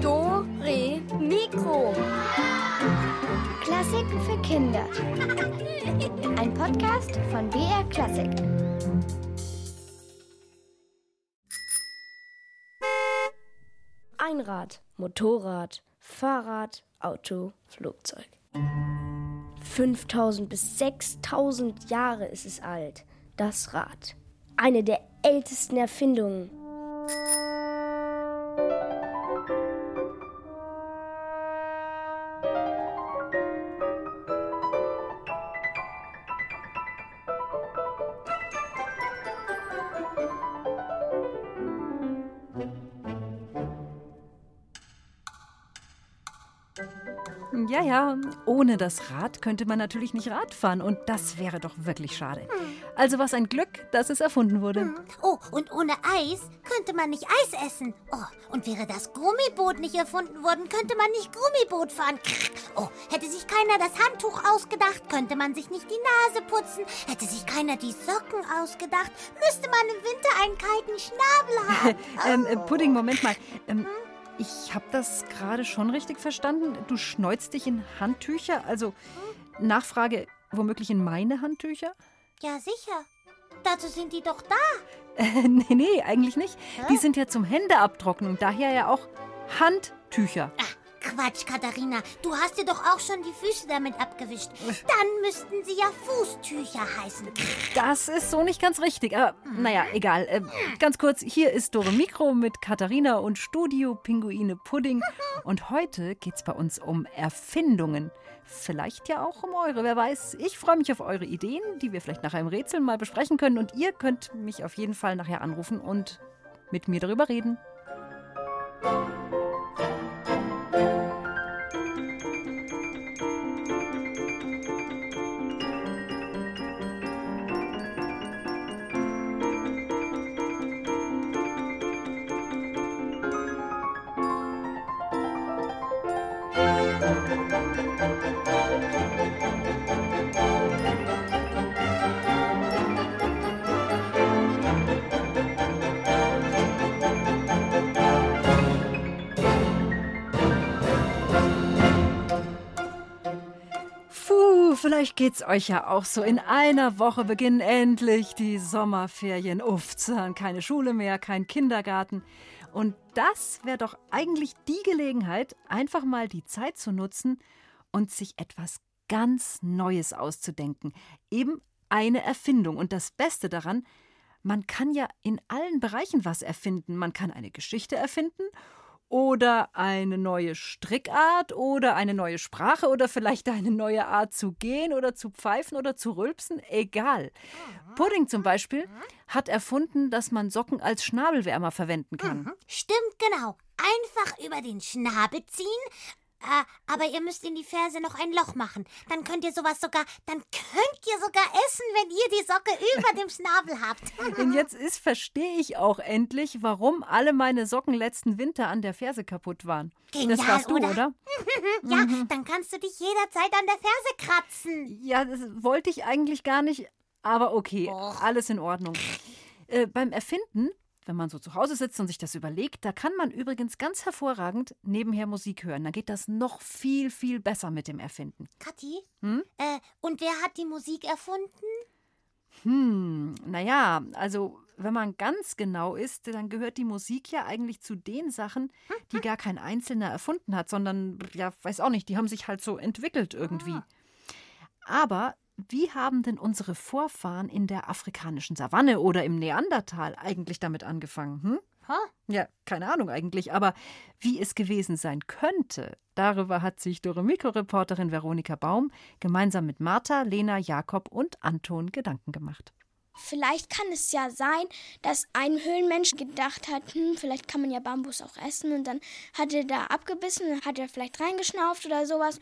Do, Re, Mikro. Klassiken für Kinder. Ein Podcast von BR Klassik. Einrad, Motorrad, Fahrrad, Auto, Flugzeug. 5000 bis 6000 Jahre ist es alt. Das Rad. Eine der ältesten Erfindungen. Ja, ja, ohne das Rad könnte man natürlich nicht Rad fahren und das wäre doch wirklich schade. Also was ein Glück, dass es erfunden wurde. Oh, und ohne Eis könnte man nicht Eis essen. Oh, und wäre das Gummiboot nicht erfunden worden, könnte man nicht Gummiboot fahren. Oh, hätte sich keiner das Handtuch ausgedacht, könnte man sich nicht die Nase putzen. Hätte sich keiner die Socken ausgedacht, müsste man im Winter einen kalten Schnabel haben. ähm, äh, Pudding, Moment mal. Ähm, ich habe das gerade schon richtig verstanden. Du schneuzt dich in Handtücher? Also Nachfrage, womöglich in meine Handtücher? Ja, sicher. Dazu sind die doch da. Äh, nee, nee, eigentlich nicht. Die sind ja zum Händeabtrocknen, daher ja auch Handtücher. Ach, Quatsch, Katharina. Du hast dir doch auch schon die Füße damit abgewischt. Dann müssten sie ja Fußtücher heißen. Das ist so nicht ganz richtig. Aber naja, egal. Äh, ganz kurz, hier ist Dore Mikro mit Katharina und Studio Pinguine Pudding. Und heute geht's bei uns um Erfindungen. Vielleicht ja auch um eure, wer weiß. Ich freue mich auf eure Ideen, die wir vielleicht nachher im Rätsel mal besprechen können. Und ihr könnt mich auf jeden Fall nachher anrufen und mit mir darüber reden. Vielleicht geht's euch ja auch so. In einer Woche beginnen endlich die Sommerferien. Uff, keine Schule mehr, kein Kindergarten. Und das wäre doch eigentlich die Gelegenheit, einfach mal die Zeit zu nutzen und sich etwas ganz Neues auszudenken. Eben eine Erfindung. Und das Beste daran, man kann ja in allen Bereichen was erfinden. Man kann eine Geschichte erfinden oder eine neue Strickart oder eine neue Sprache oder vielleicht eine neue Art zu gehen oder zu pfeifen oder zu rülpsen, egal. Pudding zum Beispiel hat erfunden, dass man Socken als Schnabelwärmer verwenden kann. Stimmt, genau. Einfach über den Schnabel ziehen. Äh, aber ihr müsst in die Ferse noch ein Loch machen. Dann könnt ihr sowas sogar, dann könnt ihr sogar essen, wenn ihr die Socke über dem Schnabel habt. Und jetzt ist, verstehe ich auch endlich, warum alle meine Socken letzten Winter an der Ferse kaputt waren. Genial, das warst du, oder? oder? ja, dann kannst du dich jederzeit an der Ferse kratzen. Ja, das wollte ich eigentlich gar nicht, aber okay, alles in Ordnung. Äh, beim Erfinden, wenn man so zu Hause sitzt und sich das überlegt, da kann man übrigens ganz hervorragend nebenher Musik hören. Dann geht das noch viel, viel besser mit dem Erfinden. Kathi? Hm? Äh, und wer hat die Musik erfunden? Hm, naja, also wenn man ganz genau ist, dann gehört die Musik ja eigentlich zu den Sachen, die gar kein Einzelner erfunden hat, sondern, ja, weiß auch nicht, die haben sich halt so entwickelt irgendwie. Aber wie haben denn unsere Vorfahren in der afrikanischen Savanne oder im Neandertal eigentlich damit angefangen? Hm? Ha? Ja, keine Ahnung eigentlich, aber wie es gewesen sein könnte, darüber hat sich Doremiko-Reporterin Veronika Baum gemeinsam mit Martha, Lena, Jakob und Anton Gedanken gemacht. Vielleicht kann es ja sein, dass ein Höhlenmensch gedacht hat, hm, vielleicht kann man ja Bambus auch essen und dann hat er da abgebissen, hat er vielleicht reingeschnauft oder sowas.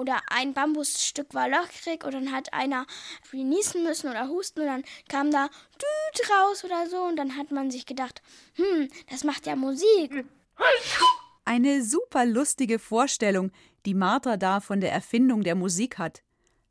Oder ein Bambusstück war löchrig und dann hat einer niesen müssen oder husten und dann kam da Düt raus oder so und dann hat man sich gedacht, hm, das macht ja Musik. Eine super lustige Vorstellung, die Martha da von der Erfindung der Musik hat.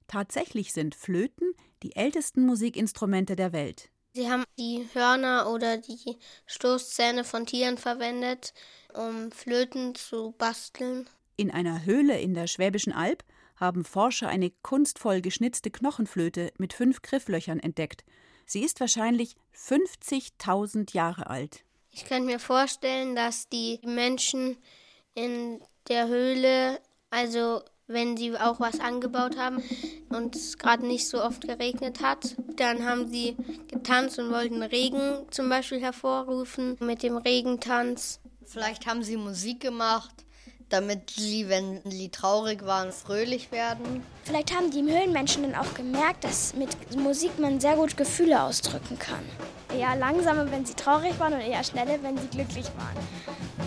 Tatsächlich sind Flöten die ältesten Musikinstrumente der Welt. Sie haben die Hörner oder die Stoßzähne von Tieren verwendet, um Flöten zu basteln. In einer Höhle in der Schwäbischen Alb haben Forscher eine kunstvoll geschnitzte Knochenflöte mit fünf Grifflöchern entdeckt. Sie ist wahrscheinlich 50.000 Jahre alt. Ich könnte mir vorstellen, dass die Menschen in der Höhle, also wenn sie auch was angebaut haben und es gerade nicht so oft geregnet hat, dann haben sie getanzt und wollten Regen zum Beispiel hervorrufen mit dem Regentanz. Vielleicht haben sie Musik gemacht, damit sie, wenn sie traurig waren, fröhlich werden. Vielleicht haben die Höhlenmenschen dann auch gemerkt, dass mit Musik man sehr gut Gefühle ausdrücken kann. Eher langsamer, wenn sie traurig waren und eher schneller, wenn sie glücklich waren.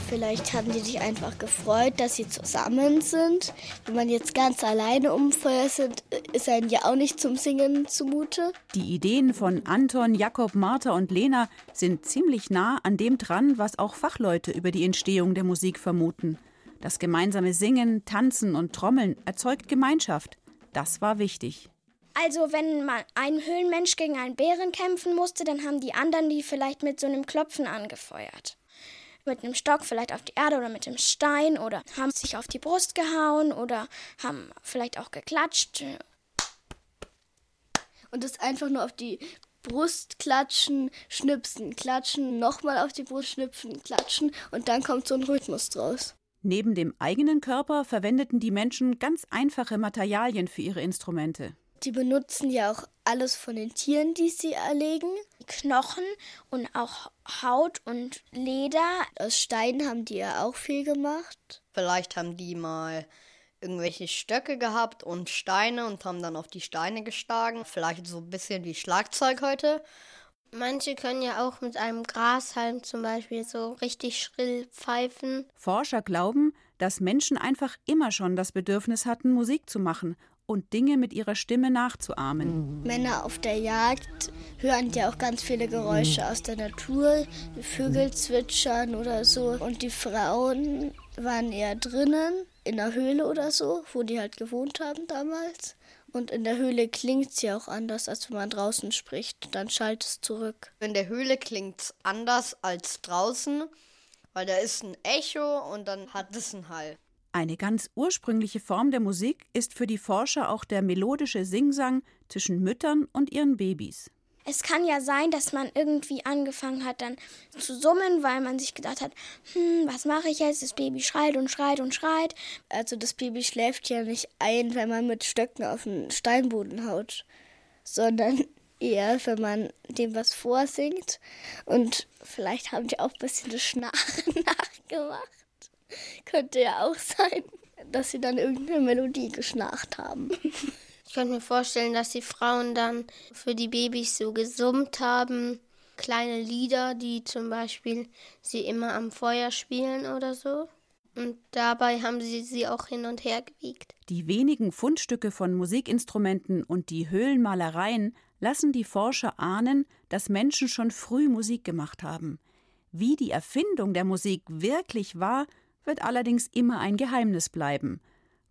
Vielleicht haben die sich einfach gefreut, dass sie zusammen sind. Wenn man jetzt ganz alleine umfeuert sind, ist einem ja auch nicht zum Singen zumute. Die Ideen von Anton, Jakob, Martha und Lena sind ziemlich nah an dem dran, was auch Fachleute über die Entstehung der Musik vermuten. Das gemeinsame Singen, Tanzen und Trommeln erzeugt Gemeinschaft. Das war wichtig. Also wenn man ein Höhlenmensch gegen einen Bären kämpfen musste, dann haben die anderen die vielleicht mit so einem Klopfen angefeuert mit einem Stock vielleicht auf die Erde oder mit dem Stein oder haben sich auf die Brust gehauen oder haben vielleicht auch geklatscht. Und das einfach nur auf die Brust klatschen, schnipsen, klatschen, nochmal auf die Brust schnipsen, klatschen und dann kommt so ein Rhythmus draus. Neben dem eigenen Körper verwendeten die Menschen ganz einfache Materialien für ihre Instrumente. Die benutzen ja auch alles von den Tieren, die sie erlegen. Knochen und auch Haut und Leder. Aus Steinen haben die ja auch viel gemacht. Vielleicht haben die mal irgendwelche Stöcke gehabt und Steine und haben dann auf die Steine geschlagen. Vielleicht so ein bisschen wie Schlagzeug heute. Manche können ja auch mit einem Grashalm zum Beispiel so richtig schrill pfeifen. Forscher glauben, dass Menschen einfach immer schon das Bedürfnis hatten, Musik zu machen und Dinge mit ihrer Stimme nachzuahmen. Männer auf der Jagd hören ja auch ganz viele Geräusche aus der Natur, Vögel zwitschern oder so. Und die Frauen waren eher drinnen, in der Höhle oder so, wo die halt gewohnt haben damals. Und in der Höhle klingt es ja auch anders, als wenn man draußen spricht. Dann schallt es zurück. In der Höhle klingt es anders als draußen, weil da ist ein Echo und dann hat es einen Hall. Eine ganz ursprüngliche Form der Musik ist für die Forscher auch der melodische Singsang zwischen Müttern und ihren Babys. Es kann ja sein, dass man irgendwie angefangen hat dann zu summen, weil man sich gedacht hat, hm, was mache ich jetzt? Das Baby schreit und schreit und schreit. Also das Baby schläft ja nicht ein, wenn man mit Stöcken auf den Steinboden haut, sondern eher, wenn man dem was vorsingt. Und vielleicht haben die auch ein bisschen das Schnarchen nachgemacht. Könnte ja auch sein, dass sie dann irgendeine Melodie geschnarcht haben. Ich könnte mir vorstellen, dass die Frauen dann für die Babys so gesummt haben. Kleine Lieder, die zum Beispiel sie immer am Feuer spielen oder so. Und dabei haben sie sie auch hin und her gewiegt. Die wenigen Fundstücke von Musikinstrumenten und die Höhlenmalereien lassen die Forscher ahnen, dass Menschen schon früh Musik gemacht haben. Wie die Erfindung der Musik wirklich war, wird allerdings immer ein Geheimnis bleiben.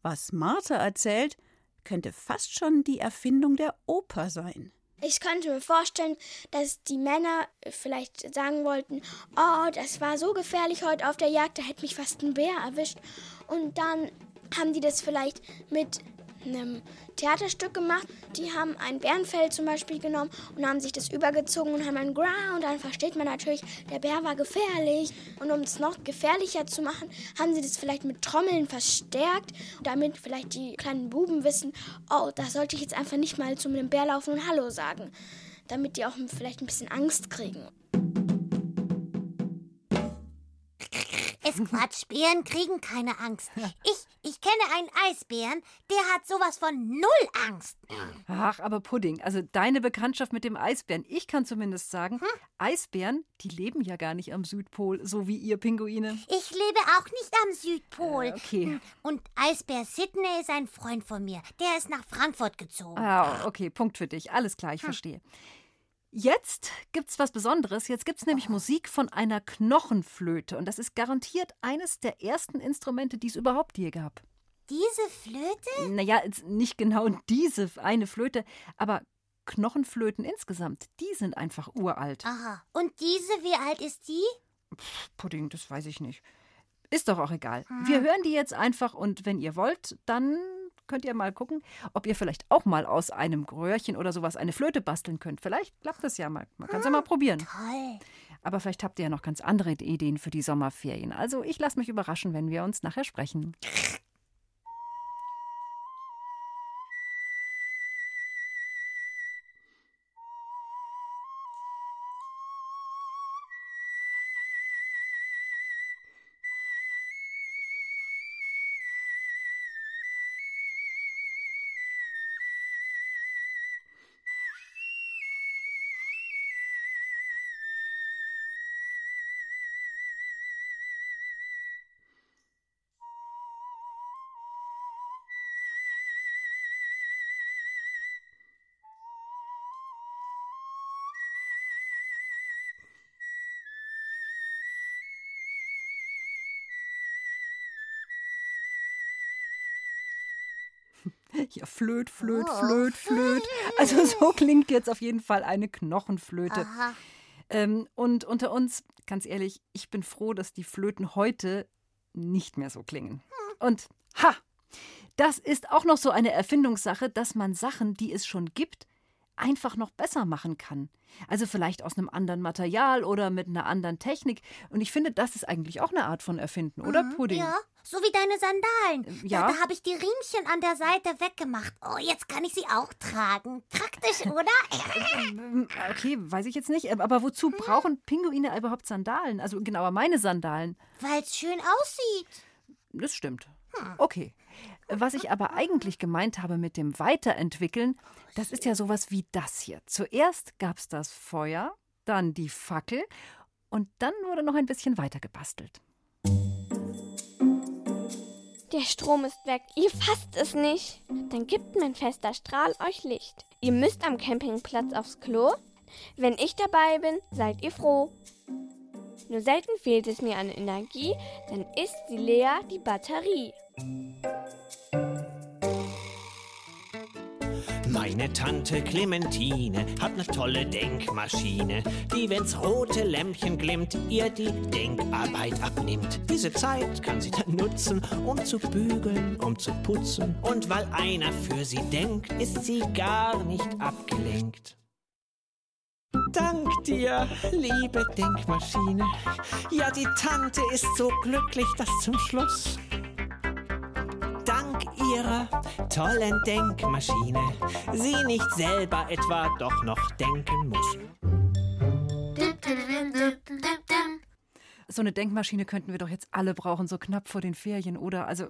Was Martha erzählt, könnte fast schon die Erfindung der Oper sein. Ich könnte mir vorstellen, dass die Männer vielleicht sagen wollten, oh, das war so gefährlich heute auf der Jagd, da hätte mich fast ein Bär erwischt. Und dann haben die das vielleicht mit einem Theaterstück gemacht. Die haben ein Bärenfell zum Beispiel genommen und haben sich das übergezogen und haben ein Gra und dann versteht man natürlich, der Bär war gefährlich. Und um es noch gefährlicher zu machen, haben sie das vielleicht mit Trommeln verstärkt, damit vielleicht die kleinen Buben wissen, oh, da sollte ich jetzt einfach nicht mal zu einem Bär laufen und Hallo sagen. Damit die auch vielleicht ein bisschen Angst kriegen. Ist Quatsch, Bären kriegen keine Angst. Ich, ich kenne einen Eisbären, der hat sowas von null Angst. Ach, aber Pudding, also deine Bekanntschaft mit dem Eisbären, ich kann zumindest sagen, hm? Eisbären, die leben ja gar nicht am Südpol, so wie ihr Pinguine. Ich lebe auch nicht am Südpol. Äh, okay. Und Eisbär Sidney ist ein Freund von mir. Der ist nach Frankfurt gezogen. Ah, okay, Punkt für dich. Alles klar, ich hm. verstehe. Jetzt gibt's was Besonderes. Jetzt gibt's nämlich oh. Musik von einer Knochenflöte. Und das ist garantiert eines der ersten Instrumente, die es überhaupt je gab. Diese Flöte? Naja, nicht genau diese eine Flöte, aber Knochenflöten insgesamt, die sind einfach uralt. Aha. Und diese, wie alt ist die? Pudding, das weiß ich nicht. Ist doch auch egal. Wir hören die jetzt einfach und wenn ihr wollt, dann könnt ihr mal gucken, ob ihr vielleicht auch mal aus einem Röhrchen oder sowas eine Flöte basteln könnt. Vielleicht klappt das ja mal. Man kann es ja mal probieren. Toll. Aber vielleicht habt ihr ja noch ganz andere Ideen für die Sommerferien. Also ich lasse mich überraschen, wenn wir uns nachher sprechen. Ja, flöt, flöt, Oh. flöt, flöt. Also so klingt jetzt auf jeden Fall eine Knochenflöte. Ähm, und unter uns, ganz ehrlich, ich bin froh, dass die Flöten heute nicht mehr so klingen. Und ha! Das ist auch noch so eine Erfindungssache, dass man Sachen, die es schon gibt, einfach noch besser machen kann. Also vielleicht aus einem anderen Material oder mit einer anderen Technik. Und ich finde, das ist eigentlich auch eine Art von Erfinden, oder Pudding? Ja, so wie deine Sandalen. ja. Da, da habe ich die Riemchen an der Seite weggemacht. Oh, jetzt kann ich sie auch tragen. Praktisch, oder? Okay, weiß ich jetzt nicht. Aber wozu brauchen Pinguine überhaupt Sandalen? Also genauer meine Sandalen. Weil es schön aussieht. Das stimmt. Okay. Was ich aber eigentlich gemeint habe mit dem Weiterentwickeln, das ist ja sowas wie das hier. Zuerst gab es das Feuer, dann die Fackel und dann wurde noch ein bisschen weiter gebastelt. Der Strom ist weg. Ihr fasst es nicht. Dann gibt mein fester Strahl euch Licht. Ihr müsst am Campingplatz aufs Klo. Wenn ich dabei bin, seid ihr froh. Nur selten fehlt es mir an Energie, dann ist sie leer, die Batterie. Meine Tante Clementine hat ne tolle Denkmaschine, die, wenn's rote Lämpchen glimmt, ihr die Denkarbeit abnimmt. Diese Zeit kann sie dann nutzen, um zu bügeln, um zu putzen. Und weil einer für sie denkt, ist sie gar nicht abgelenkt. Dank dir, liebe Denkmaschine. Ja, die Tante ist so glücklich, dass zum Schluss dank ihrer tollen Denkmaschine sie nicht selber etwa doch noch denken muss. So eine Denkmaschine könnten wir doch jetzt alle brauchen, so knapp vor den Ferien, oder? Also,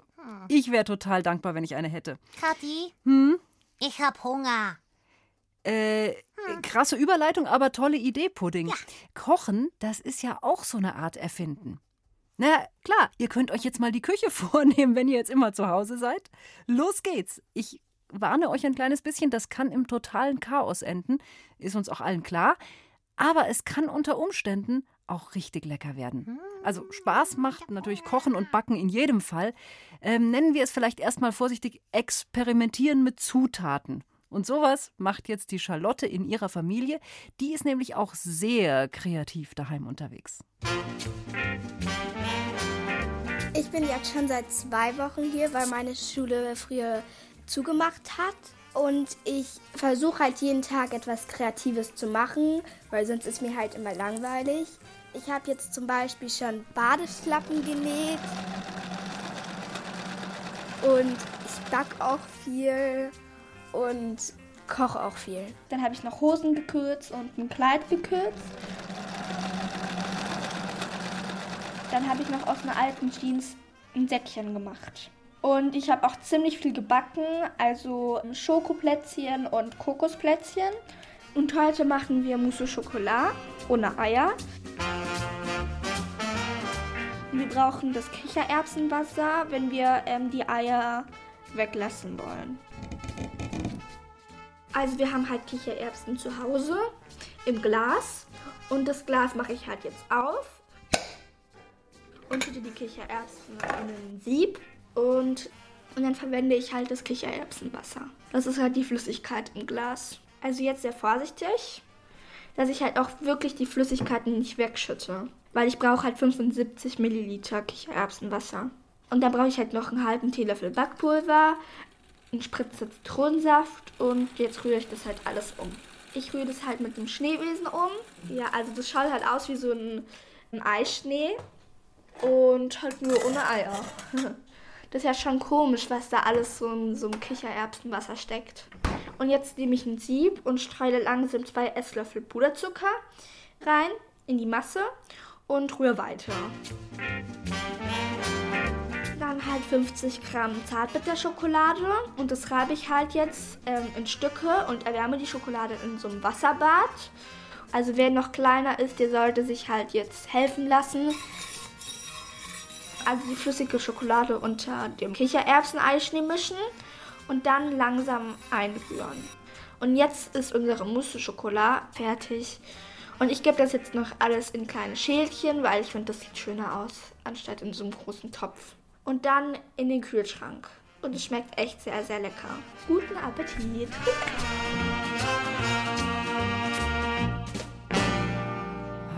ich wäre total dankbar, wenn ich eine hätte. Kathi, Hm? ich hab Hunger. Äh, krasse Überleitung, aber tolle Idee, Pudding. Kochen, das ist ja auch so eine Art Erfinden. Na klar, ihr könnt euch jetzt mal die Küche vornehmen, wenn ihr jetzt immer zu Hause seid. Los geht's. Ich warne euch ein kleines bisschen, das kann im totalen Chaos enden, ist uns auch allen klar. Aber es kann unter Umständen auch richtig lecker werden. Also Spaß macht natürlich Kochen und Backen in jedem Fall. Ähm, nennen wir es vielleicht erstmal vorsichtig experimentieren mit Zutaten. Und sowas macht jetzt die Charlotte in ihrer Familie. Die ist nämlich auch sehr kreativ daheim unterwegs. Ich bin jetzt schon seit zwei Wochen hier, weil meine Schule früher zugemacht hat. Und ich versuche halt jeden Tag etwas Kreatives zu machen, weil sonst ist mir halt immer langweilig. Ich habe jetzt zum Beispiel schon Badeschlappen genäht. Und ich back auch viel und koche auch viel. Dann habe ich noch Hosen gekürzt und ein Kleid gekürzt. Dann habe ich noch aus einer alten Jeans ein Säckchen gemacht. Und ich habe auch ziemlich viel gebacken, also Schokoplätzchen und Kokosplätzchen. Und heute machen wir Mousse au Chocolat ohne Eier. Wir brauchen das Kichererbsenwasser, wenn wir ähm, die Eier weglassen wollen. Also wir haben halt Kichererbsen zu Hause im Glas und das Glas mache ich halt jetzt auf und tue die Kichererbsen in ein Sieb und, und dann verwende ich halt das Kichererbsenwasser. Das ist halt die Flüssigkeit im Glas. Also jetzt sehr vorsichtig, dass ich halt auch wirklich die Flüssigkeiten nicht wegschütte. Weil ich brauche halt 75 Milliliter Kichererbsenwasser. Und dann brauche ich halt noch einen halben Teelöffel Backpulver, einen Spritzer Zitronensaft und jetzt rühre ich das halt alles um. Ich rühre das halt mit dem Schneebesen um. Ja, also das schaut halt aus wie so ein, ein Eischnee und halt nur ohne Eier. Das ist ja schon komisch, was da alles so in so einem Kichererbsenwasser steckt. Und jetzt nehme ich ein Sieb und streue langsam zwei Esslöffel Puderzucker rein in die Masse und rühre weiter. Dann halt 50 Gramm Zartbitterschokolade und das reibe ich halt jetzt ähm, in Stücke und erwärme die Schokolade in so einem Wasserbad. Also wer noch kleiner ist, der sollte sich halt jetzt helfen lassen, also die flüssige Schokolade unter dem Kichererbseneischnee mischen und dann langsam einrühren. Und jetzt ist unsere Mousse Schokolade fertig. Und ich gebe das jetzt noch alles in kleine Schälchen, weil ich finde, das sieht schöner aus, anstatt in so einem großen Topf. Und dann in den Kühlschrank. Und es schmeckt echt sehr, sehr lecker. Guten Appetit!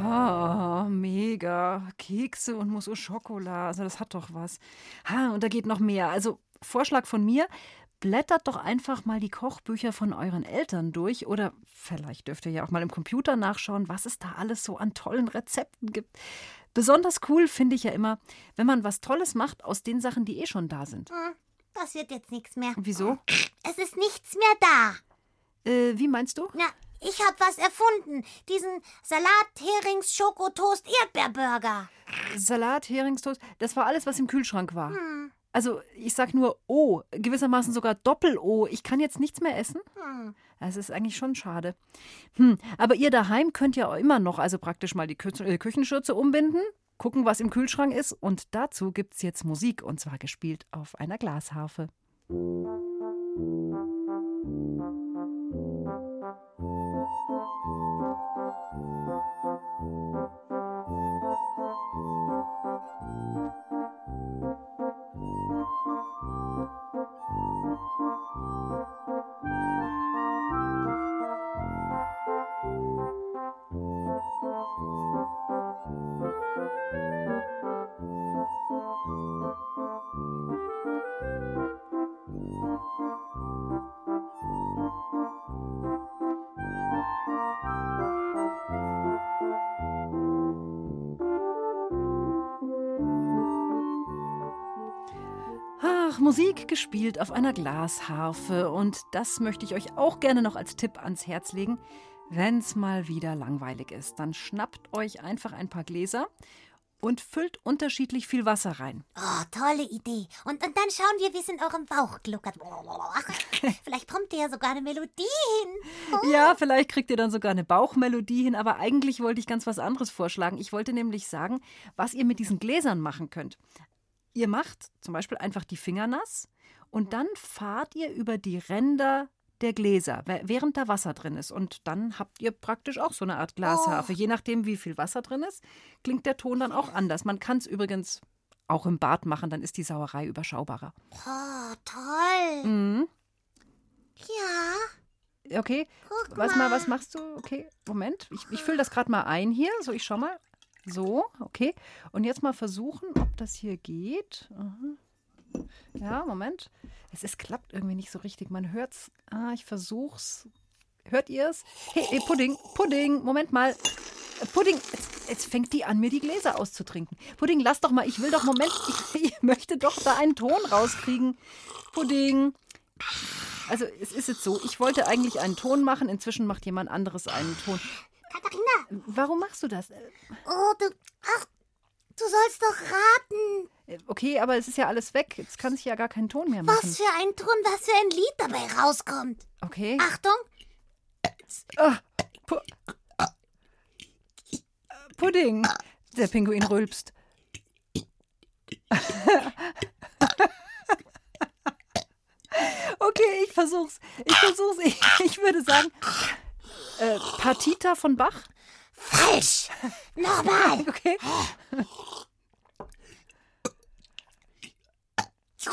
Oh, mega. Kekse und Mousse au Chocolat. Also das hat doch was. Ha, und da geht noch mehr. Also Vorschlag von mir, blättert doch einfach mal die Kochbücher von euren Eltern durch oder vielleicht dürft ihr ja auch mal im Computer nachschauen, was es da alles so an tollen Rezepten gibt. Besonders cool finde ich ja immer, wenn man was Tolles macht aus den Sachen, die eh schon da sind. Hm, das wird jetzt nichts mehr. Wieso? Es ist nichts mehr da. Äh, wie meinst du? Na, ich habe was erfunden. Diesen Salat, Herings, Schokotoast, Erdbeerburger. Salat, Heringstoast, das war alles, was im Kühlschrank war. Hm. Also ich sag nur O, gewissermaßen sogar Doppel-O. Ich kann jetzt nichts mehr essen. Hm. Das ist eigentlich schon schade. Hm, aber ihr daheim könnt ja immer noch also praktisch mal die Kü äh, Küchenschürze umbinden, gucken, was im Kühlschrank ist. Und dazu gibt's jetzt Musik und zwar gespielt auf einer Glasharfe. Ach, Musik gespielt auf einer Glasharfe. Und das möchte ich euch auch gerne noch als Tipp ans Herz legen. Wenn's mal wieder langweilig ist, dann schnappt euch einfach ein paar Gläser und füllt unterschiedlich viel Wasser rein. Oh, tolle Idee. Und, und dann schauen wir, wie es in eurem Bauch gluckert. Vielleicht kommt ihr ja sogar eine Melodie hin. Oh. Ja, vielleicht kriegt ihr dann sogar eine Bauchmelodie hin, aber eigentlich wollte ich ganz was anderes vorschlagen. Ich wollte nämlich sagen, was ihr mit diesen Gläsern machen könnt. Ihr macht zum Beispiel einfach die Finger nass und dann fahrt ihr über die Ränder der Gläser, während da Wasser drin ist. Und dann habt ihr praktisch auch so eine Art Glasharfe. Oh. Je nachdem, wie viel Wasser drin ist, klingt der Ton dann auch anders. Man kann es übrigens auch im Bad machen, dann ist die Sauerei überschaubarer. Oh, toll. Mhm. Ja. Okay, Guck was mal, was machst du? Okay, Moment, ich, ich fülle das gerade mal ein hier. So, ich schau mal. So, okay. Und jetzt mal versuchen, ob das hier geht. Aha. Ja, Moment. Es ist, klappt irgendwie nicht so richtig. Man hört's. Ah, ich versuch's. Hört ihr's? Hey, hey, Pudding, Pudding, Moment mal. Äh, Pudding, jetzt, jetzt fängt die an, mir die Gläser auszutrinken. Pudding, lass doch mal, ich will doch, Moment, ich, ich möchte doch da einen Ton rauskriegen. Pudding. Also, es ist jetzt so, ich wollte eigentlich einen Ton machen, inzwischen macht jemand anderes einen Ton. Katharina. Warum machst du das? Oh, du. Ach, du sollst doch raten. Äh, Okay, aber es ist ja alles weg. Jetzt kann ich ja gar keinen Ton mehr machen. Was für ein Ton, was für ein Lied dabei rauskommt. Okay. Achtung. Ah, Pu Pudding. Der Pinguin rülpst. okay, ich versuch's. Ich versuch's. Ich, ich würde sagen, äh, Partita von Bach. Falsch. Nochmal. Okay.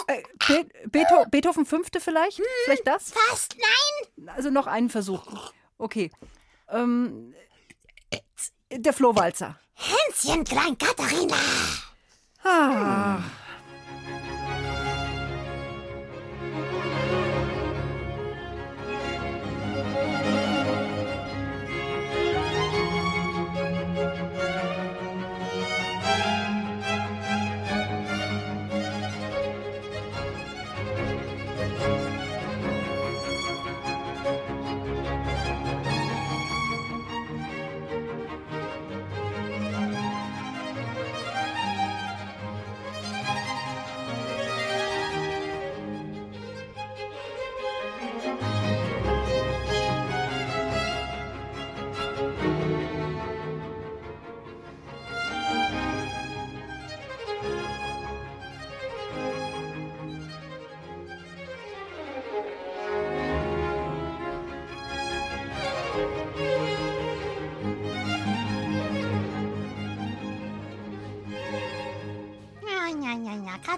Äh, Be Beetho Beethoven fünfte vielleicht? Hm, vielleicht das? Fast, nein. Also noch einen Versuch. Okay. Ähm, der Flohwalzer. Hänschen Klein Katharina. Ah. Ja,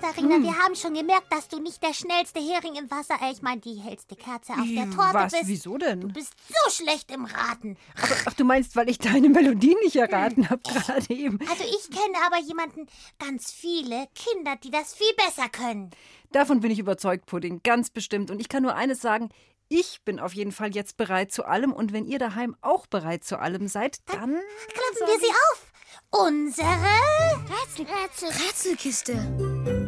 Katharina, Hm. wir haben schon gemerkt, dass du nicht der schnellste Hering im Wasser, äh, ich meine die hellste Kerze auf der Torte Was? bist. Wieso denn? Du bist so schlecht im Raten. Ach, du meinst, weil ich deine Melodie nicht erraten habe gerade eben. Also ich kenne aber jemanden, ganz viele Kinder, die das viel besser können. Davon bin ich überzeugt, Pudding, ganz bestimmt. Und ich kann nur eines sagen, ich bin auf jeden Fall jetzt bereit zu allem. Und wenn ihr daheim auch bereit zu allem seid, dann... Klappen wir sie auf. Unsere Rätsel, Rätsel, Rätselkiste.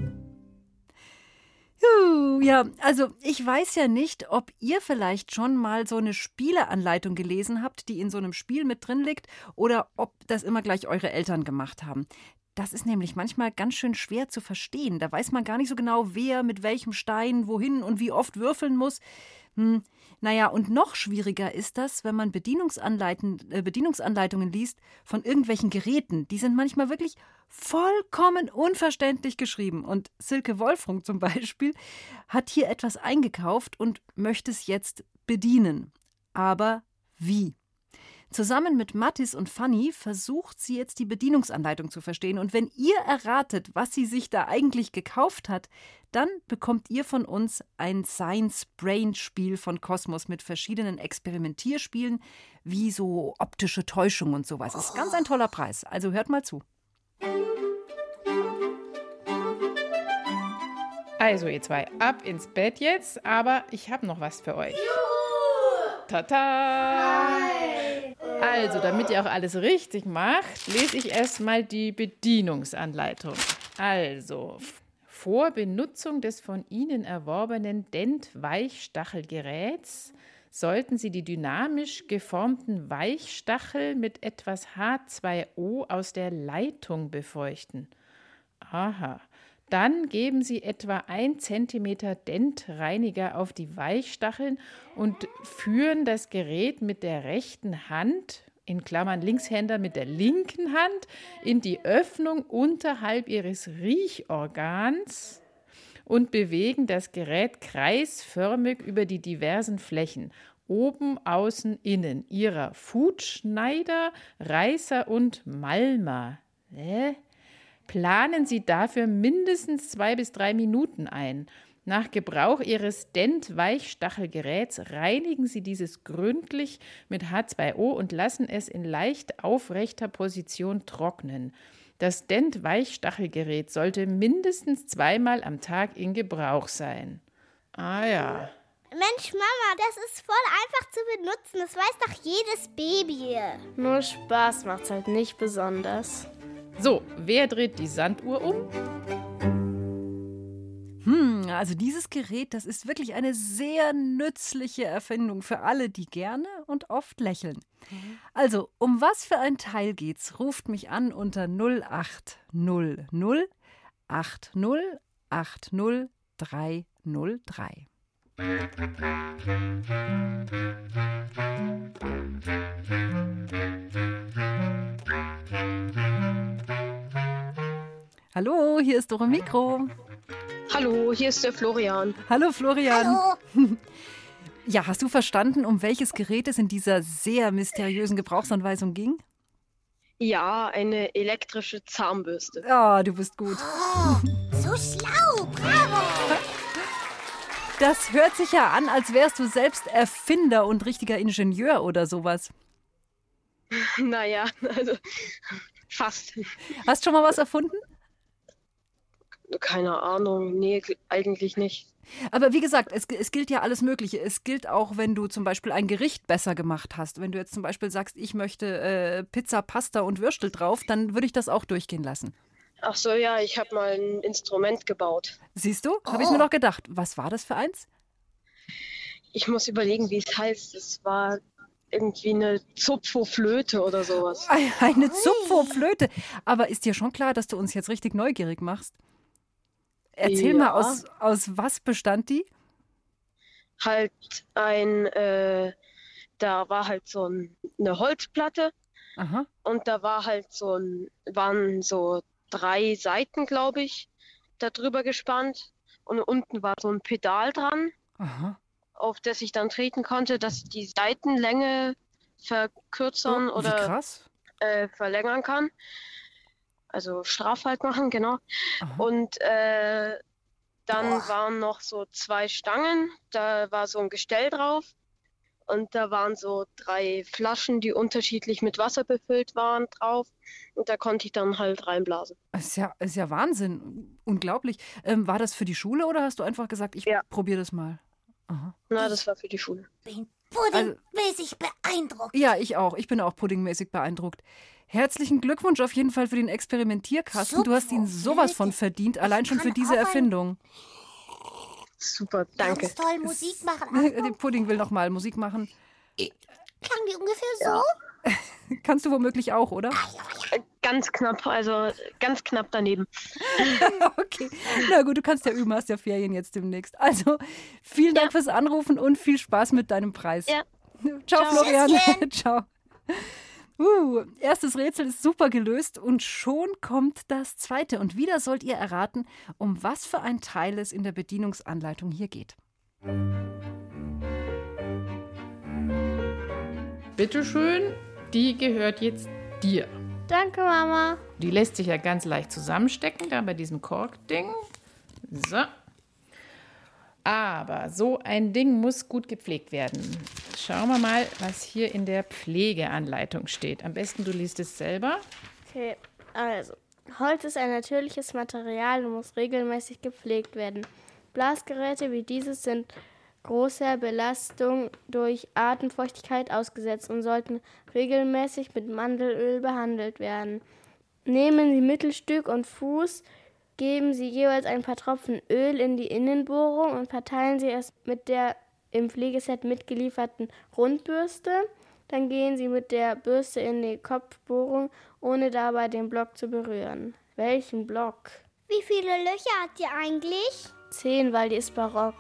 Ja, also ich weiß ja nicht, ob ihr vielleicht schon mal so eine Spieleanleitung gelesen habt, die in so einem Spiel mit drin liegt, oder ob das immer gleich eure Eltern gemacht haben. Das ist nämlich manchmal ganz schön schwer zu verstehen. Da weiß man gar nicht so genau, wer mit welchem Stein wohin und wie oft würfeln muss. Hm, naja, und noch schwieriger ist das, wenn man äh, Bedienungsanleitungen liest von irgendwelchen Geräten. Die sind manchmal wirklich vollkommen unverständlich geschrieben. Und Silke Wolfrung zum Beispiel hat hier etwas eingekauft und möchte es jetzt bedienen. Aber wie? Zusammen mit Mattis und Fanny versucht sie jetzt die Bedienungsanleitung zu verstehen. Und wenn ihr erratet, was sie sich da eigentlich gekauft hat, dann bekommt ihr von uns ein Science Brain Spiel von Kosmos mit verschiedenen Experimentierspielen, wie so optische Täuschung und sowas. Ist ganz ein toller Preis. Also hört mal zu. Also ihr zwei, ab ins Bett jetzt, aber ich habe noch was für euch. Tata! Also, damit ihr auch alles richtig macht, lese ich erstmal die Bedienungsanleitung. Also, vor Benutzung des von Ihnen erworbenen Dent-Weichstachelgeräts sollten Sie die dynamisch geformten Weichstachel mit etwas H2O aus der Leitung befeuchten. Aha. Dann geben Sie etwa 1 cm Dentreiniger auf die Weichstacheln und führen das Gerät mit der rechten Hand, in Klammern Linkshänder mit der linken Hand, in die Öffnung unterhalb Ihres Riechorgans und bewegen das Gerät kreisförmig über die diversen Flächen. Oben, außen, innen. Ihrer Foodschneider, Reißer und Malmer. Hä? Planen Sie dafür mindestens zwei bis drei Minuten ein. Nach Gebrauch Ihres Dent-Weichstachelgeräts reinigen Sie dieses gründlich mit H2O und lassen es in leicht aufrechter Position trocknen. Das Dent-Weichstachelgerät sollte mindestens zweimal am Tag in Gebrauch sein. Ah ja. Mensch, Mama, das ist voll einfach zu benutzen. Das weiß doch jedes Baby. Nur Spaß macht's halt nicht besonders. So, wer dreht die Sanduhr um? Hm, also dieses Gerät, das ist wirklich eine sehr nützliche Erfindung für alle, die gerne und oft lächeln. Also, um was für ein Teil geht's? Ruft mich an unter 0800 80 80 303. Hallo, hier ist Dore Mikro. Hallo, hier ist der Florian. Hallo Florian. Hallo. Ja, hast du verstanden, um welches Gerät es in dieser sehr mysteriösen Gebrauchsanweisung ging? Ja, eine elektrische Zahnbürste. Ja, du bist gut. Oh, so schlau, bravo. Das hört sich ja an, als wärst du selbst Erfinder und richtiger Ingenieur oder sowas. Naja, also fast. Hast schon mal was erfunden? Keine Ahnung, nee, eigentlich nicht. Aber wie gesagt, es, es, gilt ja alles Mögliche. Es gilt auch, wenn du zum Beispiel ein Gericht besser gemacht hast. Wenn du jetzt zum Beispiel sagst, ich möchte äh, Pizza, Pasta und Würstel drauf, dann würde ich das auch durchgehen lassen. Ach so, ja, ich habe mal ein Instrument gebaut. Siehst du? Habe ich mir doch gedacht. Was war das für eins? Ich muss überlegen, wie es heißt. Es war irgendwie eine Zupfo-Flöte oder sowas. Eine Zupfo-Flöte. Aber ist dir schon klar, dass du uns jetzt richtig neugierig machst? Erzähl Ja. mal, aus, aus was bestand die? Halt ein, äh, da war halt so ein, eine Holzplatte Aha. und da war halt so ein, waren so drei Seiten, glaube ich, da drüber gespannt und unten war so ein Pedal dran, Aha. auf das ich dann treten konnte, dass die Seitenlänge verkürzern Oh, oder äh, verlängern kann. Also straff halt machen, genau. Und äh, dann waren noch so zwei Stangen, da war so ein Gestell drauf. Und da waren so drei Flaschen, die unterschiedlich mit Wasser befüllt waren, drauf. Und da konnte ich dann halt reinblasen. Ist ja, ist ja Wahnsinn. Unglaublich. Ähm, war das für die Schule oder hast du einfach gesagt, ich probiere das mal? Aha. Na, das war für die Schule. Bin puddingmäßig beeindruckt. Ja, ich auch. Ich bin auch puddingmäßig beeindruckt. Herzlichen Glückwunsch auf jeden Fall für den Experimentierkasten. Du hast ihn sowas von verdient, allein schon für diese Erfindung. Super, danke. Ganz toll Musik machen. Der Pudding will noch mal Musik machen. Klang die ungefähr so? Kannst du womöglich auch, oder? Äh, Ganz knapp, also ganz knapp daneben. okay. Na gut, du kannst ja üben, hast ja Ferien jetzt demnächst. Also, vielen Dank fürs Anrufen und viel Spaß mit deinem Preis. Ja. Ciao, Ciao. Florian. Tschüsschen. Ciao. Uh, erstes Rätsel ist super gelöst und schon kommt das zweite. Und wieder sollt ihr erraten, um was für ein Teil es in der Bedienungsanleitung hier geht. Bitteschön, die gehört jetzt dir. Danke, Mama. Die lässt sich ja ganz leicht zusammenstecken, da bei diesem Korkding. So. Aber so ein Ding muss gut gepflegt werden. Schauen wir mal, was hier in der Pflegeanleitung steht. Am besten du liest es selber. Okay, also. Holz ist ein natürliches Material und muss regelmäßig gepflegt werden. Blasgeräte wie dieses sind großer Belastung durch Atemfeuchtigkeit ausgesetzt und sollten regelmäßig mit Mandelöl behandelt werden. Nehmen Sie Mittelstück und Fuß, geben Sie jeweils ein paar Tropfen Öl in die Innenbohrung und verteilen Sie es mit der im Pflegeset mitgelieferten Rundbürste. Dann gehen Sie mit der Bürste in die Kopfbohrung, ohne dabei den Block zu berühren. Welchen Block? Wie viele Löcher hat die eigentlich? Zehn, weil die ist barock.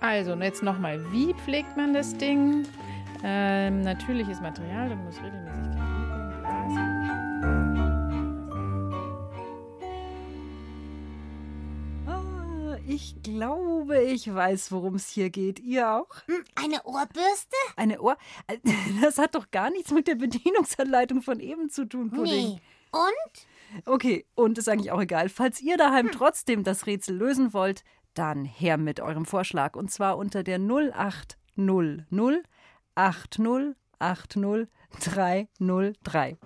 Also, und jetzt nochmal, wie pflegt man das Ding? Ähm, natürliches Material, da muss regelmäßig ich glaube, ich weiß, worum es hier geht. Ihr auch? Hm, Eine Ohrbürste? Eine Ohr. Das hat doch gar nichts mit der Bedienungsanleitung von eben zu tun, Pudding. Nee. Und? Okay, und ist eigentlich auch egal. Falls ihr daheim trotzdem das Rätsel lösen wollt, dann her mit eurem Vorschlag. Und zwar unter der 0800 80 80 303.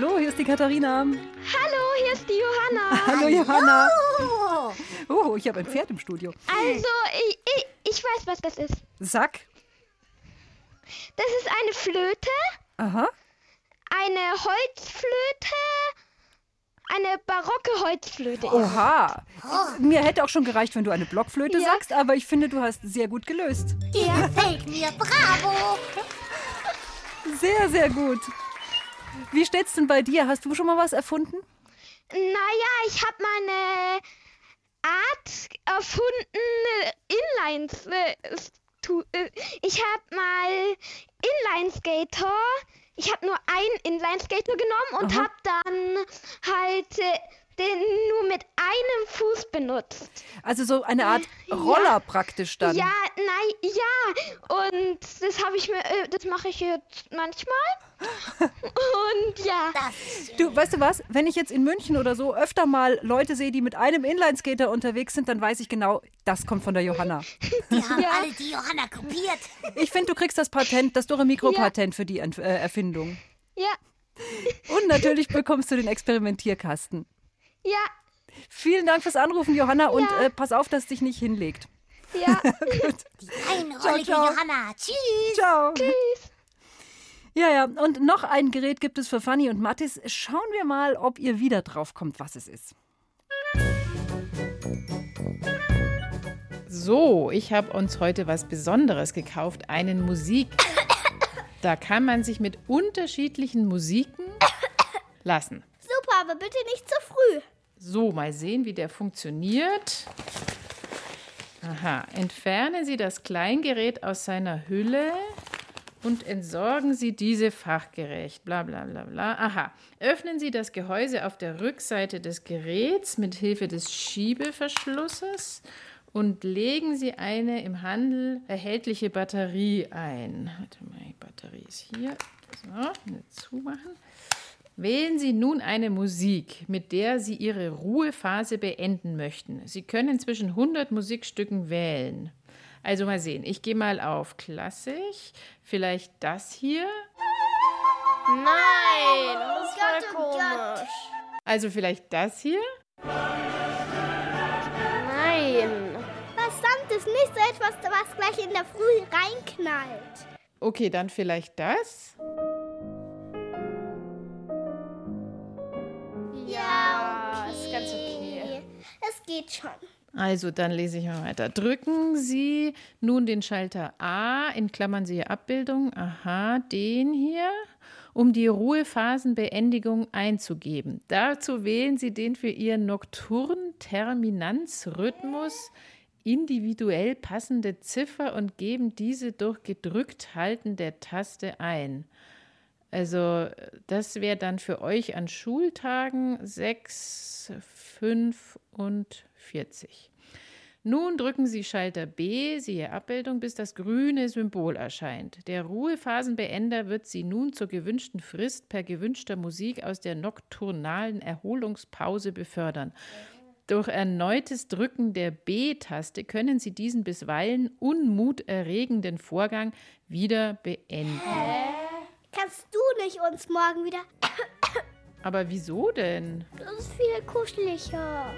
Hallo, hier ist die Katharina. Hallo, hier ist die Johanna. Hallo, Johanna. Oh, ich habe ein Pferd im Studio. Also, ich, ich, ich weiß, was das ist. Sag. Das ist eine Flöte, Aha. eine Holzflöte, eine barocke Holzflöte. Oha. Mir hätte auch schon gereicht, wenn du eine Blockflöte sagst, aber ich finde, du hast sehr gut gelöst. Der fällt mir. Bravo. Sehr, sehr gut. Wie steht's denn bei dir? Hast du schon mal was erfunden? Naja, ich habe meine Art erfunden, Inlines. Äh, tu- äh, ich habe mal Inlineskater. Ich habe nur einen Inlineskater genommen und habe dann halt äh, den nur mit einem Fuß benutzt. Also so eine Art Roller ja. praktisch dann. Ja, nein, ja. Und das habe ich mir, äh, das mache ich jetzt manchmal. Und ja. Du, weißt du was? Wenn ich jetzt in München oder so öfter mal Leute sehe, die mit einem Inlineskater unterwegs sind, dann weiß ich genau, das kommt von der Johanna. Die haben alle die Johanna kopiert. Ich finde, du kriegst das Patent, das Dore Mikropatent für die äh, Erfindung. Ja. Und natürlich bekommst du den Experimentierkasten. Ja. Vielen Dank fürs Anrufen, Johanna, und äh, pass auf, dass es dich nicht hinlegt. Ja. Gut. Einrollige ciao. Johanna. Tschüss. Ciao. Tschüss. Ja, ja, und noch ein Gerät gibt es für Fanny und Mattis. Schauen wir mal, ob ihr wieder drauf kommt, was es ist. So, ich habe uns heute was Besonderes gekauft, einen Musik. Da kann man sich mit unterschiedlichen Musiken lassen. Super, aber bitte nicht zu früh. So, mal sehen, wie der funktioniert. Aha, entfernen Sie das Kleingerät aus seiner Hülle und entsorgen Sie diese fachgerecht. Bla bla bla bla. Aha, öffnen Sie das Gehäuse auf der Rückseite des Geräts mit Hilfe des Schiebeverschlusses und legen Sie eine im Handel erhältliche Batterie ein. Warte mal, die Batterie ist hier. So, eine zumachen. Wählen Sie nun eine Musik, mit der Sie Ihre Ruhephase beenden möchten. Sie können zwischen 100 Musikstücken wählen. Also mal sehen, ich gehe mal auf klassisch. Vielleicht das hier. Nein, das ist voll komisch. Also vielleicht das hier. Nein. Versand ist nicht so etwas, was gleich in der Früh reinknallt. Okay, dann vielleicht das. Geht schon. Also dann lese ich mal weiter. Drücken Sie nun den Schalter A, in Klammern siehe Abbildung, aha, den hier, um die Ruhephasenbeendigung einzugeben. Dazu wählen Sie den für Ihren Nocturn-Terminanzrhythmus individuell passende Ziffer und geben diese durch gedrückt Halten der Taste ein. Also das wäre dann für euch an Schultagen 6, 5 und 40. Nun drücken Sie Schalter B, siehe Abbildung, bis das grüne Symbol erscheint. Der Ruhephasenbeender wird Sie nun zur gewünschten Frist per gewünschter Musik aus der nokturnalen Erholungspause befördern. Durch erneutes Drücken der B-Taste können Sie diesen bisweilen unmuterregenden Vorgang wieder beenden. Kannst du nicht uns morgen wieder... Aber wieso denn? Das ist viel kuscheliger.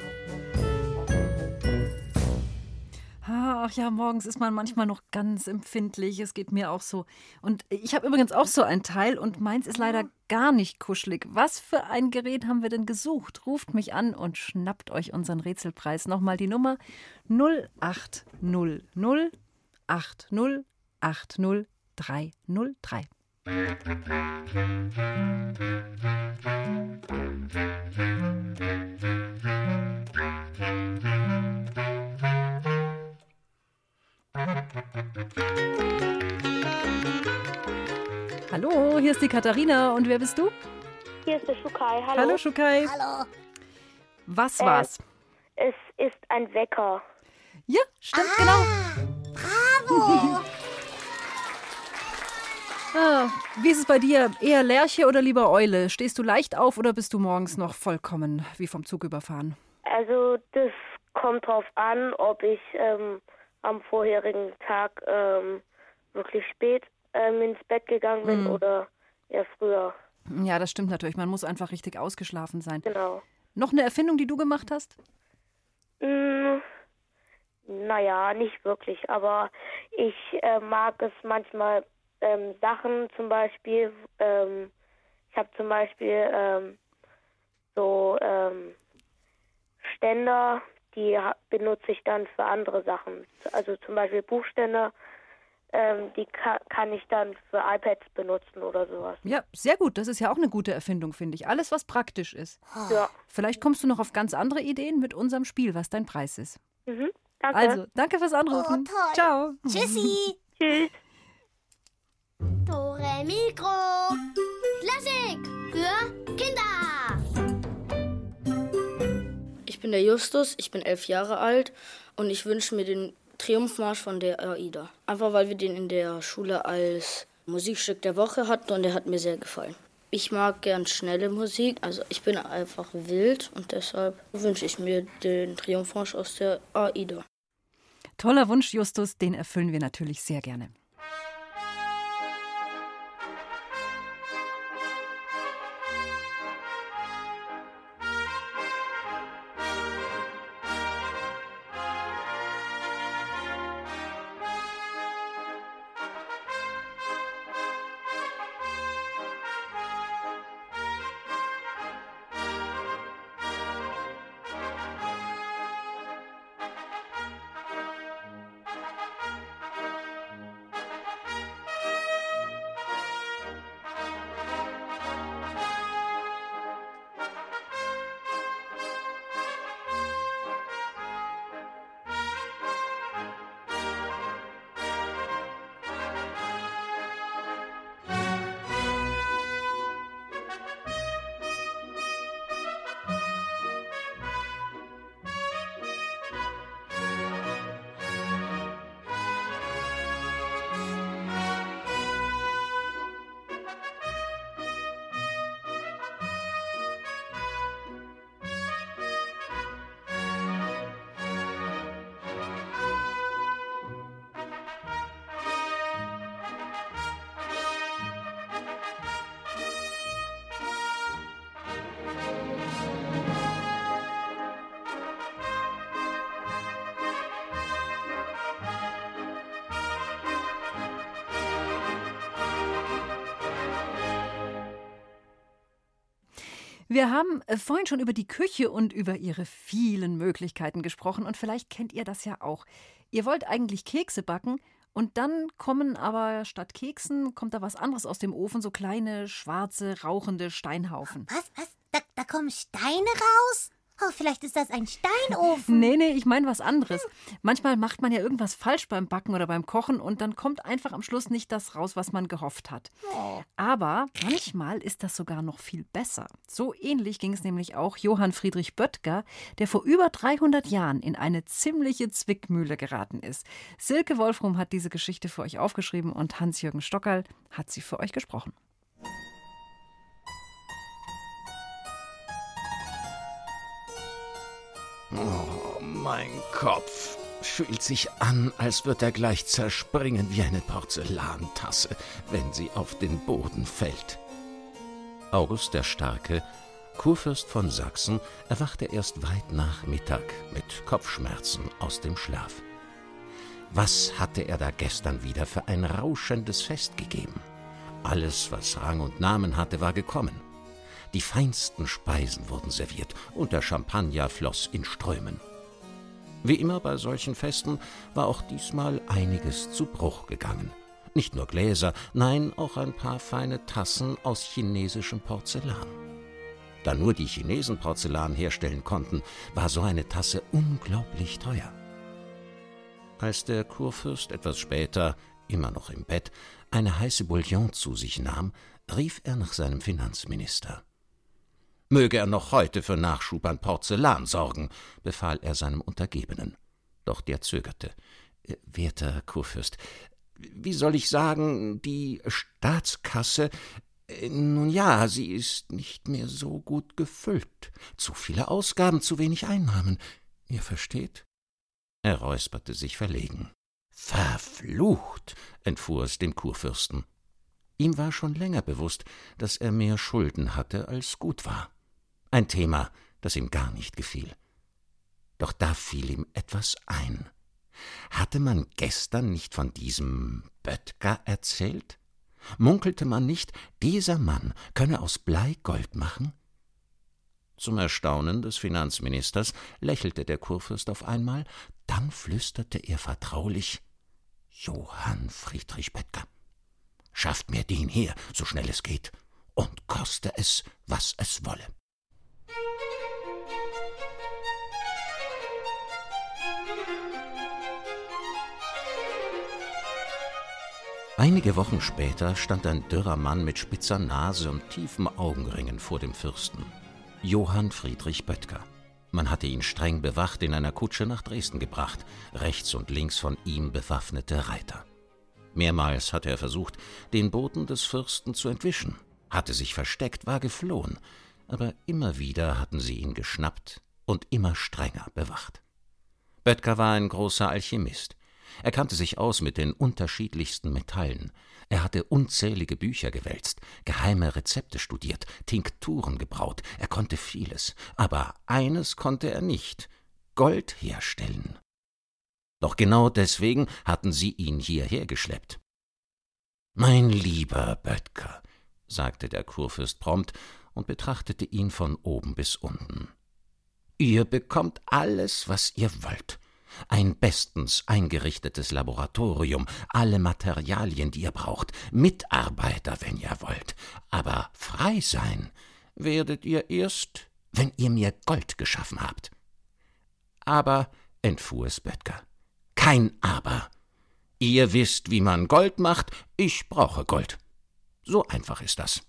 Ach ja, morgens ist man manchmal noch ganz empfindlich. Es geht mir auch so. Und ich habe übrigens auch so ein Teil und meins ist leider gar nicht kuschelig. Was für ein Gerät haben wir denn gesucht? Ruft mich an und schnappt euch unseren Rätselpreis. Nochmal die Nummer 0800 80 80 303. Hallo, hier ist die Katharina und wer bist du? Hier ist der Shukai. Hallo. Hallo, Shukai. Hallo. Was Äh, war's? Es ist ein Wecker. Ja, stimmt, Ah, genau. Bravo. Ah, wie ist es bei dir? Eher Lerche oder lieber Eule? Stehst du leicht auf oder bist du morgens noch vollkommen wie vom Zug überfahren? Also das kommt drauf an, ob ich ähm, am vorherigen Tag ähm, wirklich spät ähm, ins Bett gegangen bin Mhm. oder eher früher. Ja, das stimmt natürlich. Man muss einfach richtig ausgeschlafen sein. Genau. Noch eine Erfindung, die du gemacht hast? Mm, naja, nicht wirklich, aber ich äh, mag es manchmal ähm, Sachen zum Beispiel. Ähm, ich habe zum Beispiel ähm, so ähm, Ständer, die benutze ich dann für andere Sachen. Also zum Beispiel Buchständer, ähm, die ka kann ich dann für iPads benutzen oder sowas. Ja, sehr gut. Das ist ja auch eine gute Erfindung, finde ich. Alles, was praktisch ist. Ja. Vielleicht kommst du noch auf ganz andere Ideen mit unserem Spiel, was dein Preis ist. Mhm. Danke. Also, danke fürs Anrufen. Oh, toll. Ciao. Tschüssi. Tschüss. Dore Mikro. Klassik für Kinder. bin der Justus, ich bin elf Jahre alt und ich wünsche mir den Triumphmarsch von der AIDA. Einfach weil wir den in der Schule als Musikstück der Woche hatten und der hat mir sehr gefallen. Ich mag gern schnelle Musik, also ich bin einfach wild und deshalb wünsche ich mir den Triumphmarsch aus der AIDA. Toller Wunsch, Justus, den erfüllen wir natürlich sehr gerne. Wir haben äh, vorhin schon über die Küche und über ihre vielen Möglichkeiten gesprochen und vielleicht kennt ihr das ja auch. Ihr wollt eigentlich Kekse backen und dann kommen aber statt Keksen kommt da was anderes aus dem Ofen, so kleine, schwarze, rauchende Steinhaufen. Was, was? Da, da kommen Steine raus? Oh, vielleicht ist das ein Steinofen. Nee, nee, ich meine was anderes. Manchmal macht man ja irgendwas falsch beim Backen oder beim Kochen und dann kommt einfach am Schluss nicht das raus, was man gehofft hat. Oh. Aber manchmal ist das sogar noch viel besser. So ähnlich ging es nämlich auch Johann Friedrich Böttger, der vor über 300 Jahren in eine ziemliche Zwickmühle geraten ist. Silke Wolfrum hat diese Geschichte für euch aufgeschrieben und Hans-Jürgen Stockerl hat sie für euch gesprochen. Oh, mein Kopf fühlt sich an, als wird er gleich zerspringen wie eine Porzellantasse, wenn sie auf den Boden fällt. August der Starke, Kurfürst von Sachsen, erwachte erst weit nach Mittag mit Kopfschmerzen aus dem Schlaf. Was hatte er da gestern wieder für ein rauschendes Fest gegeben? Alles, was Rang und Namen hatte, war gekommen. Die feinsten Speisen wurden serviert und der Champagner floss in Strömen. Wie immer bei solchen Festen war auch diesmal einiges zu Bruch gegangen. Nicht nur Gläser, nein, auch ein paar feine Tassen aus chinesischem Porzellan. Da nur die Chinesen Porzellan herstellen konnten, war so eine Tasse unglaublich teuer. Als der Kurfürst etwas später, immer noch im Bett, eine heiße Bouillon zu sich nahm, rief er nach seinem Finanzminister. Möge er noch heute für Nachschub an Porzellan sorgen, befahl er seinem Untergebenen. Doch der zögerte. Äh, werter Kurfürst, wie soll ich sagen, die Staatskasse äh, nun ja, sie ist nicht mehr so gut gefüllt. Zu viele Ausgaben, zu wenig Einnahmen. Ihr versteht? Er räusperte sich verlegen. Verflucht, entfuhr es dem Kurfürsten. Ihm war schon länger bewusst, dass er mehr Schulden hatte, als gut war. Ein Thema, das ihm gar nicht gefiel. Doch da fiel ihm etwas ein. Hatte man gestern nicht von diesem Böttger erzählt? Munkelte man nicht, dieser Mann könne aus Blei Gold machen? Zum Erstaunen des Finanzministers lächelte der Kurfürst auf einmal, dann flüsterte er vertraulich Johann Friedrich Böttger, schafft mir den her, so schnell es geht, und koste es, was es wolle. Einige Wochen später stand ein dürrer Mann mit spitzer Nase und tiefen Augenringen vor dem Fürsten. Johann Friedrich Böttger. Man hatte ihn streng bewacht in einer Kutsche nach Dresden gebracht, rechts und links von ihm bewaffnete Reiter. Mehrmals hatte er versucht, den Boten des Fürsten zu entwischen, hatte sich versteckt, war geflohen, aber immer wieder hatten sie ihn geschnappt und immer strenger bewacht. Böttger war ein großer Alchemist. Er kannte sich aus mit den unterschiedlichsten Metallen. Er hatte unzählige Bücher gewälzt, geheime Rezepte studiert, Tinkturen gebraut. Er konnte vieles. Aber eines konnte er nicht: Gold herstellen. Doch genau deswegen hatten sie ihn hierher geschleppt. Mein lieber Böttger, sagte der Kurfürst prompt und betrachtete ihn von oben bis unten. Ihr bekommt alles, was ihr wollt. Ein bestens eingerichtetes Laboratorium, alle Materialien, die ihr braucht, Mitarbeiter, wenn ihr wollt. Aber frei sein werdet ihr erst, wenn ihr mir Gold geschaffen habt. Aber, entfuhr es Böttger, kein Aber. Ihr wisst, wie man Gold macht, ich brauche Gold. So einfach ist das.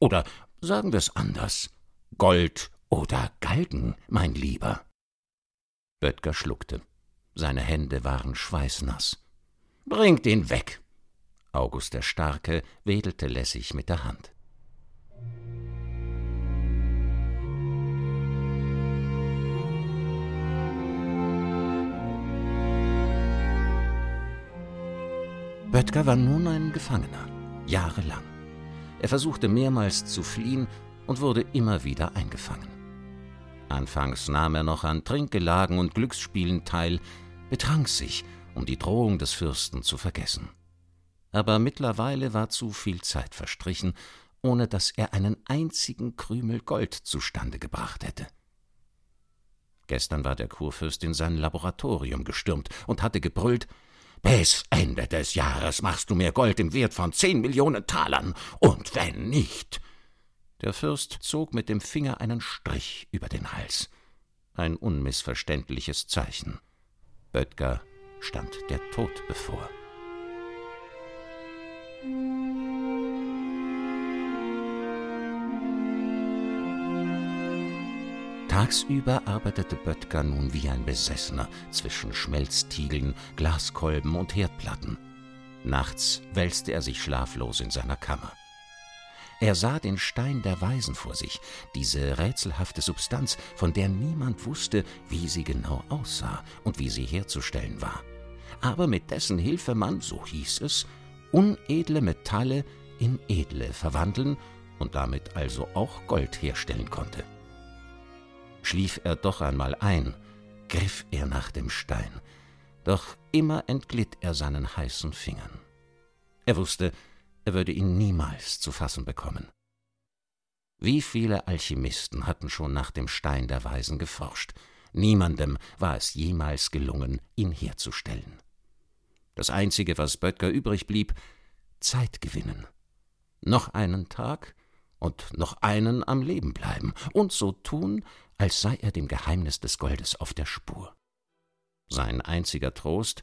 Oder sagen wir es anders. Gold oder Galgen, mein Lieber. Böttger schluckte. Seine Hände waren schweißnass. Bringt ihn weg! August der Starke wedelte lässig mit der Hand. Böttger war nun ein Gefangener, jahrelang. Er versuchte mehrmals zu fliehen und wurde immer wieder eingefangen. Anfangs nahm er noch an Trinkgelagen und Glücksspielen teil, betrank sich, um die Drohung des Fürsten zu vergessen. Aber mittlerweile war zu viel Zeit verstrichen, ohne dass er einen einzigen Krümel Gold zustande gebracht hätte. Gestern war der Kurfürst in sein Laboratorium gestürmt und hatte gebrüllt Bis Ende des Jahres machst du mir Gold im Wert von zehn Millionen Talern, und wenn nicht, der Fürst zog mit dem Finger einen Strich über den Hals. Ein unmissverständliches Zeichen. Böttger stand der Tod bevor. Tagsüber arbeitete Böttger nun wie ein Besessener zwischen Schmelztiegeln, Glaskolben und Herdplatten. Nachts wälzte er sich schlaflos in seiner Kammer. Er sah den Stein der Weisen vor sich, diese rätselhafte Substanz, von der niemand wusste, wie sie genau aussah und wie sie herzustellen war. Aber mit dessen Hilfe man, so hieß es, unedle Metalle in edle verwandeln und damit also auch Gold herstellen konnte. Schlief er doch einmal ein, griff er nach dem Stein, doch immer entglitt er seinen heißen Fingern. Er wusste, er würde ihn niemals zu fassen bekommen. Wie viele Alchemisten hatten schon nach dem Stein der Weisen geforscht, niemandem war es jemals gelungen, ihn herzustellen. Das Einzige, was Böttger übrig blieb, Zeit gewinnen. Noch einen Tag und noch einen am Leben bleiben und so tun, als sei er dem Geheimnis des Goldes auf der Spur. Sein einziger Trost,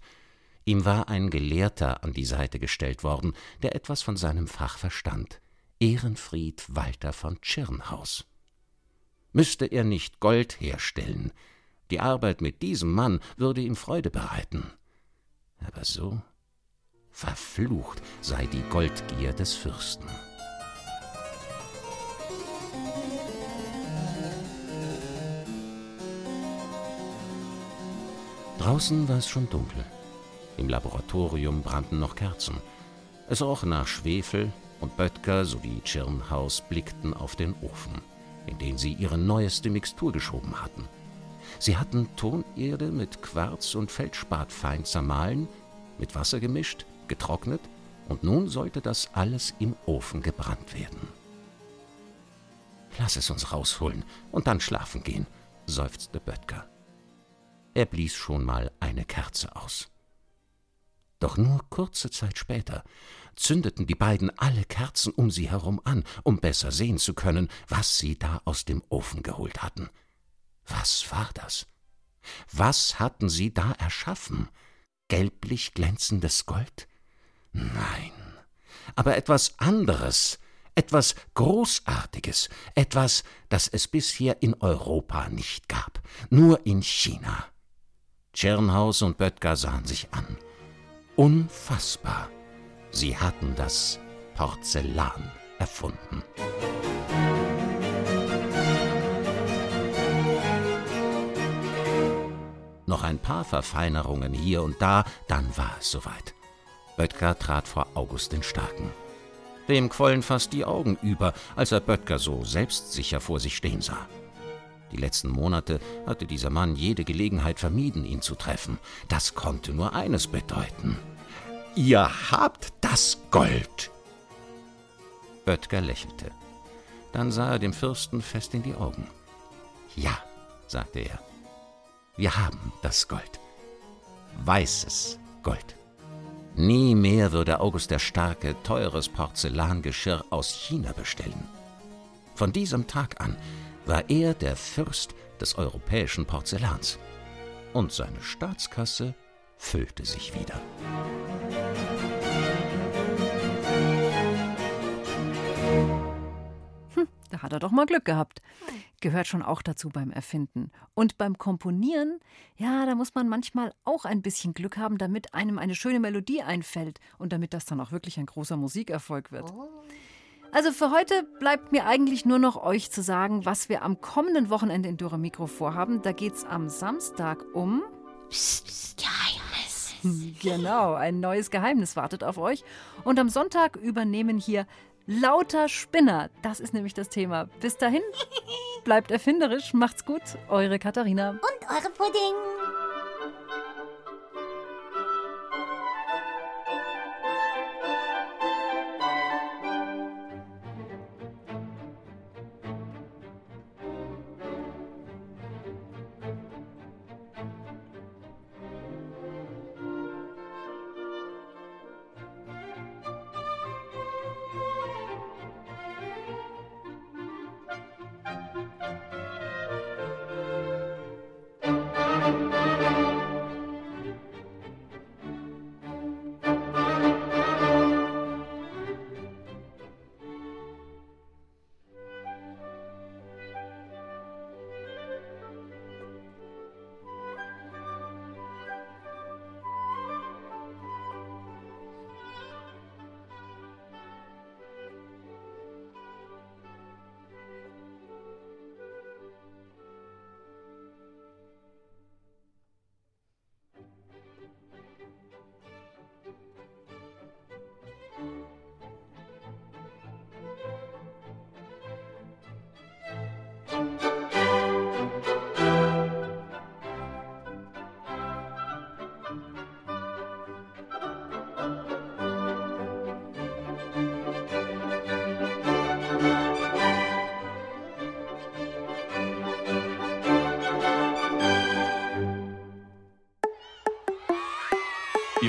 Ihm war ein Gelehrter an die Seite gestellt worden, der etwas von seinem Fach verstand. Ehrenfried Walter von Tschirnhaus. Müsste er nicht Gold herstellen, die Arbeit mit diesem Mann würde ihm Freude bereiten. Aber so verflucht sei die Goldgier des Fürsten. Draußen war es schon dunkel. Im Laboratorium brannten noch Kerzen. Es roch nach Schwefel und Böttger sowie Tschirnhaus blickten auf den Ofen, in den sie ihre neueste Mixtur geschoben hatten. Sie hatten Tonerde mit Quarz und Feldspat fein zermahlen, mit Wasser gemischt, getrocknet, und nun sollte das alles im Ofen gebrannt werden. Lass es uns rausholen und dann schlafen gehen, seufzte Böttger. Er blies schon mal eine Kerze aus. Doch nur kurze Zeit später zündeten die beiden alle Kerzen um sie herum an, um besser sehen zu können, was sie da aus dem Ofen geholt hatten. Was war das? Was hatten sie da erschaffen? Gelblich glänzendes Gold? Nein, aber etwas anderes, Etwas Großartiges, etwas, das es bisher in Europa nicht gab, nur in China. Tschirnhaus und Böttger sahen sich an. Unfassbar. Sie hatten das Porzellan erfunden. Noch ein paar Verfeinerungen hier und da, dann war es soweit. Böttger trat vor August den Starken. Dem quollen fast die Augen über, als er Böttger so selbstsicher vor sich stehen sah. Die letzten Monate hatte dieser Mann jede Gelegenheit vermieden, ihn zu treffen. Das konnte nur eines bedeuten. Ihr habt das Gold! Böttger lächelte. Dann sah er dem Fürsten fest in die Augen. Ja, sagte er, wir haben das Gold. Weißes Gold. Nie mehr würde August der Starke teures Porzellangeschirr aus China bestellen. Von diesem Tag an war er der Fürst des europäischen Porzellans. Und seine Staatskasse füllte sich wieder. Hm, da hat er doch mal Glück gehabt. Gehört schon auch dazu beim Erfinden. Und beim Komponieren, ja, da muss man manchmal auch ein bisschen Glück haben, damit einem eine schöne Melodie einfällt und damit das dann auch wirklich ein großer Musikerfolg wird. Also für heute bleibt mir eigentlich nur noch euch zu sagen, was wir am kommenden Wochenende in Dürre Mikro vorhaben. Da geht es am Samstag um. Psst, psst, Geheimnis. Genau, ein neues Geheimnis wartet auf euch. Und am Sonntag übernehmen hier lauter Spinner. Das ist nämlich das Thema. Bis dahin, bleibt erfinderisch, macht's gut. Eure Katharina. Und eure Pudding.